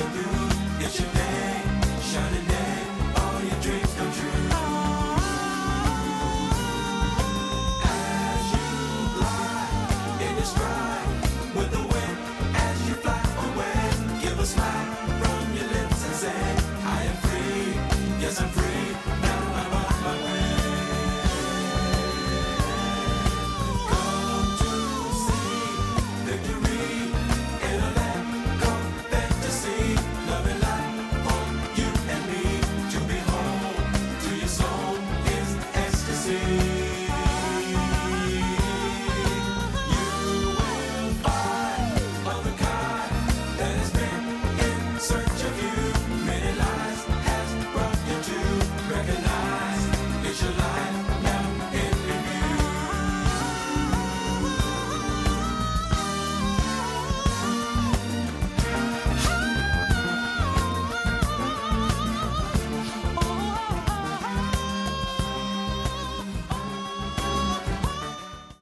you do.